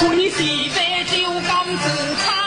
苦是非就甘自差。